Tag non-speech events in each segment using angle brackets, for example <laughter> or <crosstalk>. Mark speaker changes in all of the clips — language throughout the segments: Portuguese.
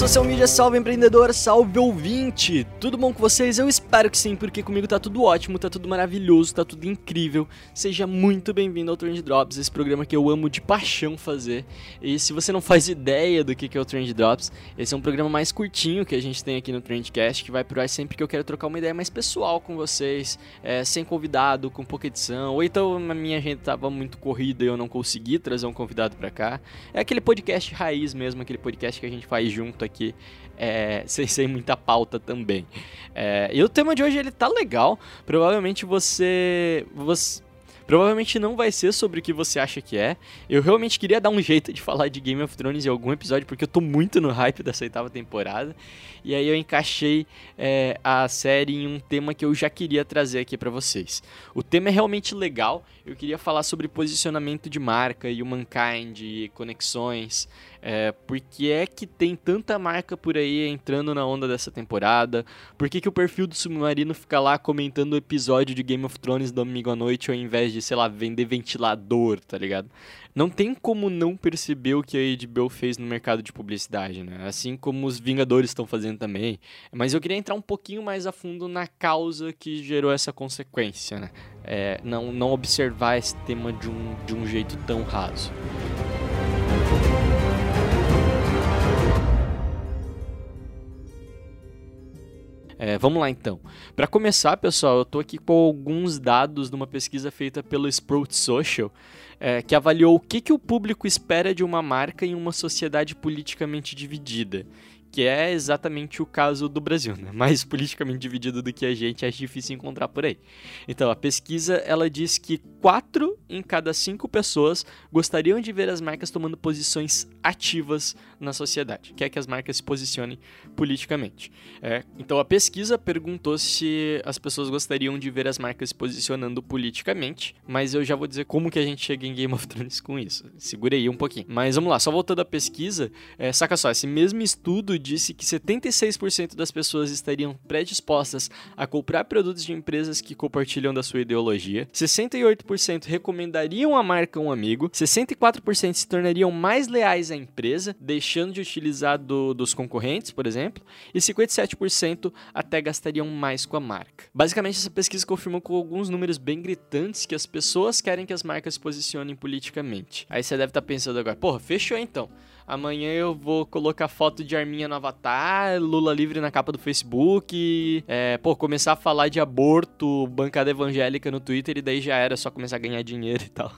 Speaker 1: Social media, salve empreendedor, salve ouvinte! Tudo bom com vocês? Eu espero que sim, porque comigo tá tudo ótimo, tá tudo maravilhoso, tá tudo incrível. Seja muito bem-vindo ao Trend Drops, esse programa que eu amo de paixão fazer. E se você não faz ideia do que é o Trend Drops, esse é um programa mais curtinho que a gente tem aqui no Trendcast, que vai pro ar sempre que eu quero trocar uma ideia mais pessoal com vocês, é, sem convidado, com pouca edição, ou então a minha agenda tava muito corrida e eu não consegui trazer um convidado pra cá. É aquele podcast raiz mesmo, aquele podcast que a gente faz junto aqui, é, <laughs> sem, sem muita pauta também. É, e o tema de hoje ele tá legal. Provavelmente você, você. Provavelmente não vai ser sobre o que você acha que é. Eu realmente queria dar um jeito de falar de Game of Thrones em algum episódio, porque eu tô muito no hype dessa oitava temporada. E aí eu encaixei é, a série em um tema que eu já queria trazer aqui pra vocês. O tema é realmente legal. Eu queria falar sobre posicionamento de marca, Humankind, e conexões. É, por que é que tem tanta marca por aí entrando na onda dessa temporada? Por que, que o perfil do Submarino fica lá comentando o episódio de Game of Thrones domingo à noite ao invés de, sei lá, vender ventilador, tá ligado? Não tem como não perceber o que a HBO fez no mercado de publicidade, né? Assim como os Vingadores estão fazendo também. Mas eu queria entrar um pouquinho mais a fundo na causa que gerou essa consequência, né? É, não, não observar esse tema de um, de um jeito tão raso. É, vamos lá então. Para começar, pessoal, eu estou aqui com alguns dados de uma pesquisa feita pelo Sprout Social, é, que avaliou o que, que o público espera de uma marca em uma sociedade politicamente dividida. Que é exatamente o caso do Brasil, né? Mais politicamente dividido do que a gente, é difícil encontrar por aí. Então, a pesquisa ela diz que 4 em cada 5 pessoas gostariam de ver as marcas tomando posições ativas na sociedade. Quer que as marcas se posicionem politicamente. É, então, a pesquisa perguntou se as pessoas gostariam de ver as marcas se posicionando politicamente, mas eu já vou dizer como que a gente chega em Game of Thrones com isso. Segura aí um pouquinho. Mas vamos lá, só voltando à pesquisa, é, saca só, esse mesmo estudo disse que 76% das pessoas estariam predispostas a comprar produtos de empresas que compartilham da sua ideologia, 68% recomendariam a marca a um amigo, 64% se tornariam mais leais à empresa, deixando de utilizar do, dos concorrentes, por exemplo, e 57% até gastariam mais com a marca. Basicamente, essa pesquisa confirmou com alguns números bem gritantes que as pessoas querem que as marcas se posicionem politicamente. Aí você deve estar pensando agora, porra, fechou então. Amanhã eu vou colocar foto de arminha no avatar, Lula livre na capa do Facebook, é, pô, começar a falar de aborto, bancada evangélica no Twitter e daí já era só começar a ganhar dinheiro <laughs> e tal.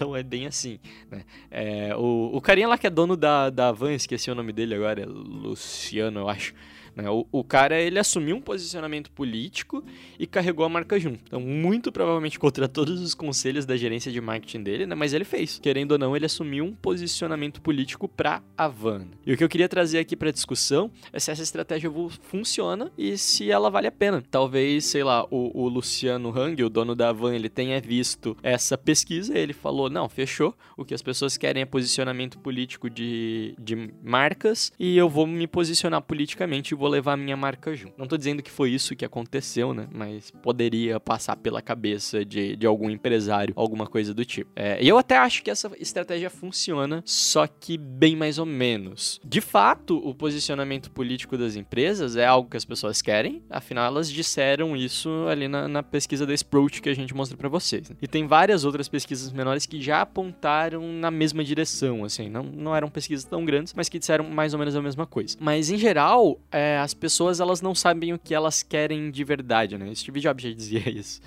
Speaker 1: Não é bem assim, né? É, o, o carinha lá que é dono da, da Van, esqueci o nome dele agora, é Luciano, eu acho. Né? O, o, cara, ele assumiu um posicionamento político e carregou a marca junto. Então, muito provavelmente contra todos os conselhos da gerência de marketing dele, né? Mas ele fez. Querendo ou não, ele assumiu um posicionamento político pra Havana. E o que eu queria trazer aqui pra discussão é se essa estratégia funciona e se ela vale a pena. Talvez, sei lá, o, o Luciano Hang, o dono da Havan, ele tenha visto essa pesquisa ele falou, não, fechou. O que as pessoas querem é posicionamento político de, de marcas e eu vou me posicionar politicamente e vou levar a minha marca junto. Não tô dizendo que foi isso que aconteceu, né? Mas poderia passar pela cabeça de, de algum empresário, alguma coisa do tipo. É, e eu até acho que essa estratégia funciona, só que bem mais ou menos. De fato, o posicionamento político das empresas é algo que as pessoas querem, afinal elas disseram isso ali na, na pesquisa da Sprout que a gente mostra para vocês. Né? E tem várias outras pesquisas menores que já apontaram na mesma direção, assim, não, não eram pesquisas tão grandes, mas que disseram mais ou menos a mesma coisa. Mas em geral, é, as pessoas elas não sabem o que elas querem de verdade, né? Steve Jobs já dizia isso.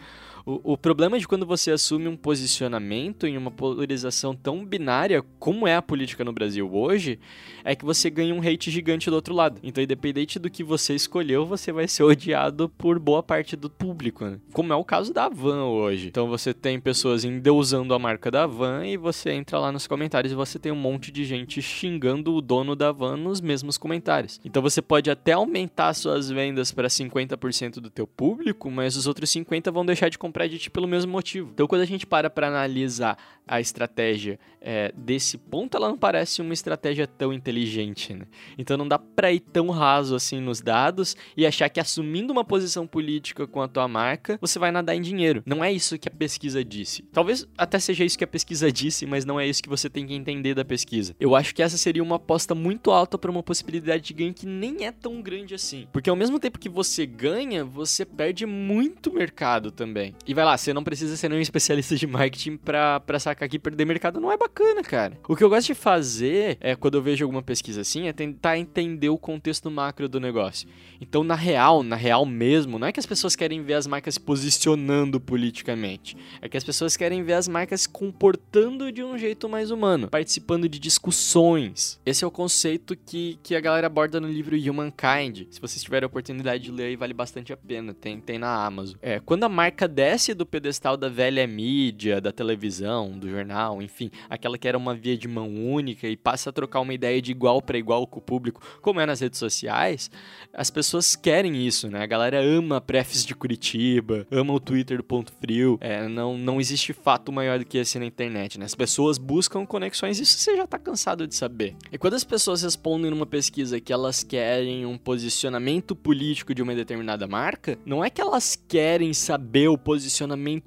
Speaker 1: O, o problema de quando você assume um posicionamento em uma polarização tão binária como é a política no Brasil hoje, é que você ganha um hate gigante do outro lado. Então, independente do que você escolheu, você vai ser odiado por boa parte do público, né? Como é o caso da Van hoje. Então, você tem pessoas endeusando a marca da Van e você entra lá nos comentários e você tem um monte de gente xingando o dono da Van nos mesmos comentários. Então, você pode até aumentar suas vendas para 50% do teu público, mas os outros 50 vão deixar de comprar pelo mesmo motivo. Então, quando a gente para para analisar a estratégia é, desse ponto, ela não parece uma estratégia tão inteligente, né? Então, não dá para ir tão raso assim nos dados e achar que assumindo uma posição política com a tua marca, você vai nadar em dinheiro. Não é isso que a pesquisa disse. Talvez até seja isso que a pesquisa disse, mas não é isso que você tem que entender da pesquisa. Eu acho que essa seria uma aposta muito alta para uma possibilidade de ganho que nem é tão grande assim. Porque ao mesmo tempo que você ganha, você perde muito mercado também. E vai lá, você não precisa ser um especialista de marketing pra, pra sacar que perder mercado não é bacana, cara. O que eu gosto de fazer, é quando eu vejo alguma pesquisa assim, é tentar entender o contexto macro do negócio. Então, na real, na real mesmo, não é que as pessoas querem ver as marcas se posicionando politicamente. É que as pessoas querem ver as marcas se comportando de um jeito mais humano, participando de discussões. Esse é o conceito que, que a galera aborda no livro Humankind. Se vocês tiverem a oportunidade de ler vale bastante a pena. Tem, tem na Amazon. É, quando a marca desce do pedestal da velha mídia, da televisão, do jornal, enfim, aquela que era uma via de mão única e passa a trocar uma ideia de igual para igual com o público, como é nas redes sociais, as pessoas querem isso, né? A galera ama prefs de Curitiba, ama o Twitter do Ponto Frio. É, não, não existe fato maior do que esse na internet, né? As pessoas buscam conexões, isso você já tá cansado de saber. E quando as pessoas respondem numa pesquisa que elas querem um posicionamento político de uma determinada marca, não é que elas querem saber o posicionamento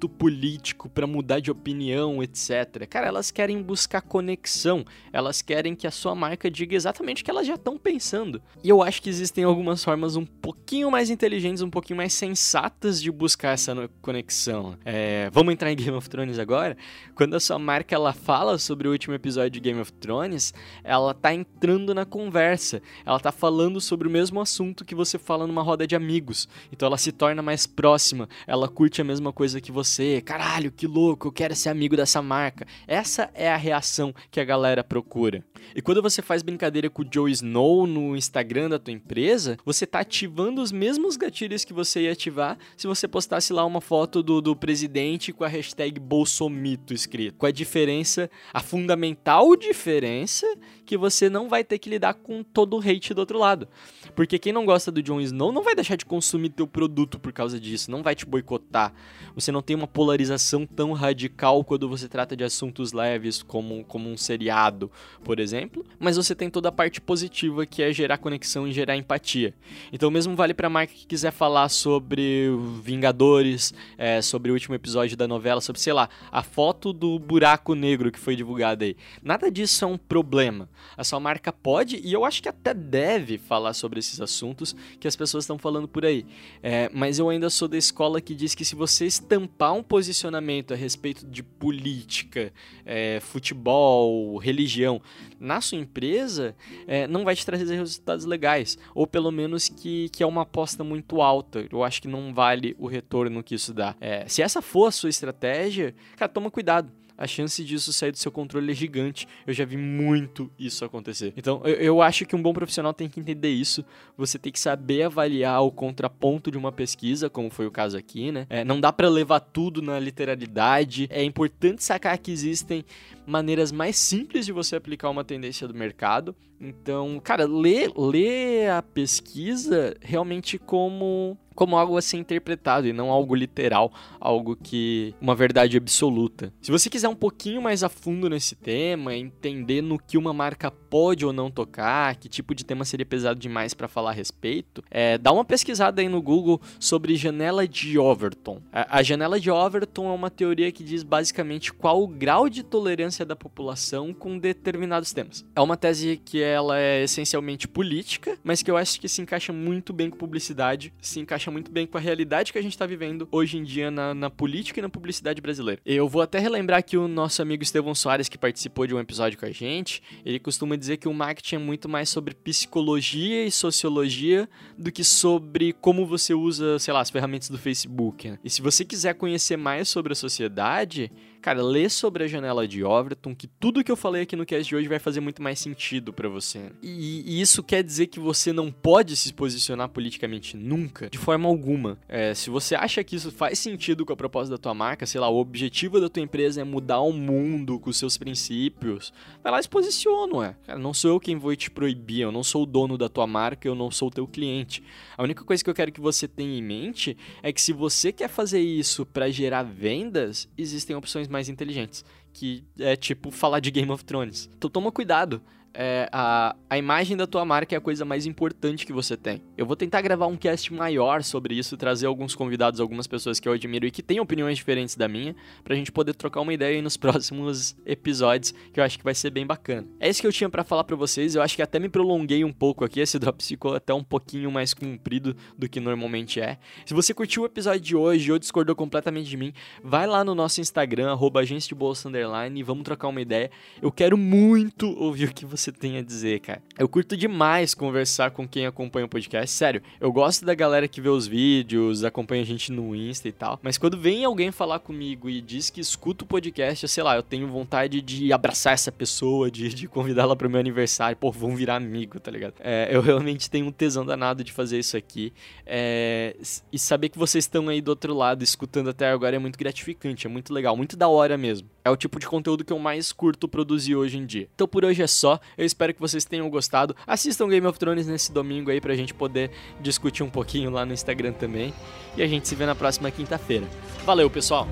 Speaker 1: político para mudar de opinião, etc. Cara, elas querem buscar conexão. Elas querem que a sua marca diga exatamente o que elas já estão pensando. E eu acho que existem algumas formas um pouquinho mais inteligentes, um pouquinho mais sensatas de buscar essa conexão. É, vamos entrar em Game of Thrones agora? Quando a sua marca ela fala sobre o último episódio de Game of Thrones, ela tá entrando na conversa. Ela tá falando sobre o mesmo assunto que você fala numa roda de amigos. Então ela se torna mais próxima, ela curte a mesma coisa que você. Caralho, que louco, eu quero ser amigo dessa marca. Essa é a reação que a galera procura. E quando você faz brincadeira com o Joe Snow no Instagram da tua empresa, você tá ativando os mesmos gatilhos que você ia ativar se você postasse lá uma foto do, do presidente com a hashtag Bolsomito escrito. Com a diferença, a fundamental diferença que você não vai ter que lidar com todo o hate do outro lado. Porque quem não gosta do Jon Snow não vai deixar de consumir teu produto por causa disso, não vai te boicotar. Você não tem uma polarização tão radical quando você trata de assuntos leves como, como um seriado, por exemplo, mas você tem toda a parte positiva que é gerar conexão e gerar empatia. Então, mesmo vale para marca que quiser falar sobre Vingadores, é, sobre o último episódio da novela, sobre, sei lá, a foto do buraco negro que foi divulgada aí. Nada disso é um problema. A sua marca pode, e eu acho que até deve falar sobre esses assuntos que as pessoas estão falando por aí. É, mas eu ainda sou da escola que diz que se você estampar um posicionamento a respeito de política, é, futebol, religião na sua empresa, é, não vai te trazer resultados legais. Ou pelo menos que, que é uma aposta muito alta. Eu acho que não vale o retorno que isso dá. É, se essa for a sua estratégia, cara, toma cuidado a chance disso sair do seu controle é gigante. Eu já vi muito isso acontecer. Então, eu, eu, acho que um bom profissional tem que entender isso. Você tem que saber avaliar o contraponto de uma pesquisa, como foi o caso aqui, né? É, não dá para levar tudo na literalidade. É importante sacar que existem maneiras mais simples de você aplicar uma tendência do mercado. Então, cara, lê, lê a pesquisa realmente como como algo a ser interpretado e não algo literal, algo que uma verdade absoluta. Se você quiser um pouquinho mais a fundo nesse tema, entender no que uma marca pode ou não tocar, que tipo de tema seria pesado demais para falar a respeito, é, dá uma pesquisada aí no Google sobre janela de Overton. A, a janela de Overton é uma teoria que diz basicamente qual o grau de tolerância da população com determinados temas. É uma tese que ela é essencialmente política, mas que eu acho que se encaixa muito bem com publicidade, se encaixa encaixa muito bem com a realidade que a gente está vivendo hoje em dia na, na, política e na publicidade brasileira. Eu vou até relembrar que o nosso amigo Estevão Soares, que participou de um episódio com a gente, ele costuma dizer que o marketing é muito mais sobre psicologia e sociologia do que sobre como você usa, sei lá, as ferramentas do Facebook. Né? E se você quiser conhecer mais sobre a sociedade, cara, lê sobre a janela de Overton, que tudo que eu falei aqui no cast de hoje vai fazer muito mais sentido para você. E, e, isso quer dizer que você não pode se posicionar politicamente nunca, de forma alguma. É, se você acha que isso faz sentido com a proposta da tua marca, sei lá, o objetivo da tua empresa é mudar o mundo com seus princípios, vai lá e se posiciona, ué. Cara, não sou eu quem vou te proibir, eu não sou o dono da tua marca, eu não sou o teu cliente. A única coisa que eu quero que você tenha em mente é que se você quer fazer isso para gerar vendas, existem opções mais inteligentes, que é tipo falar de Game of Thrones. Então toma cuidado é, a, a imagem da tua marca é a coisa mais importante que você tem. Eu vou tentar gravar um cast maior sobre isso, trazer alguns convidados, algumas pessoas que eu admiro e que têm opiniões diferentes da minha, pra gente poder trocar uma ideia aí nos <laughs> próximos episódios, que eu acho que vai ser bem bacana. É isso que eu tinha para falar para vocês, eu acho que até me prolonguei um pouco aqui, esse drop ficou até um pouquinho mais comprido do que normalmente é. Se você curtiu o episódio de hoje ou discordou completamente de mim, vai lá no nosso Instagram, arroba e vamos trocar uma ideia. Eu quero muito ouvir o que você você tem a dizer, cara. Eu curto demais conversar com quem acompanha o podcast. Sério, eu gosto da galera que vê os vídeos, acompanha a gente no Insta e tal. Mas quando vem alguém falar comigo e diz que escuta o podcast, eu sei lá, eu tenho vontade de abraçar essa pessoa, de, de convidá-la pro meu aniversário. Pô, vão virar amigo, tá ligado? É, eu realmente tenho um tesão danado de fazer isso aqui. É, e saber que vocês estão aí do outro lado, escutando até agora, é muito gratificante, é muito legal, muito da hora mesmo. É o tipo de conteúdo que eu mais curto produzir hoje em dia. Então por hoje é só. Eu espero que vocês tenham gostado. Assistam Game of Thrones nesse domingo aí pra gente poder discutir um pouquinho lá no Instagram também. E a gente se vê na próxima quinta-feira. Valeu, pessoal!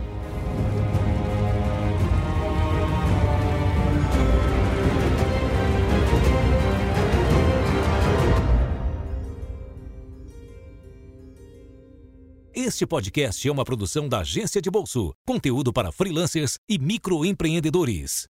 Speaker 2: Este podcast é uma produção da Agência de Bolso. Conteúdo para freelancers e microempreendedores.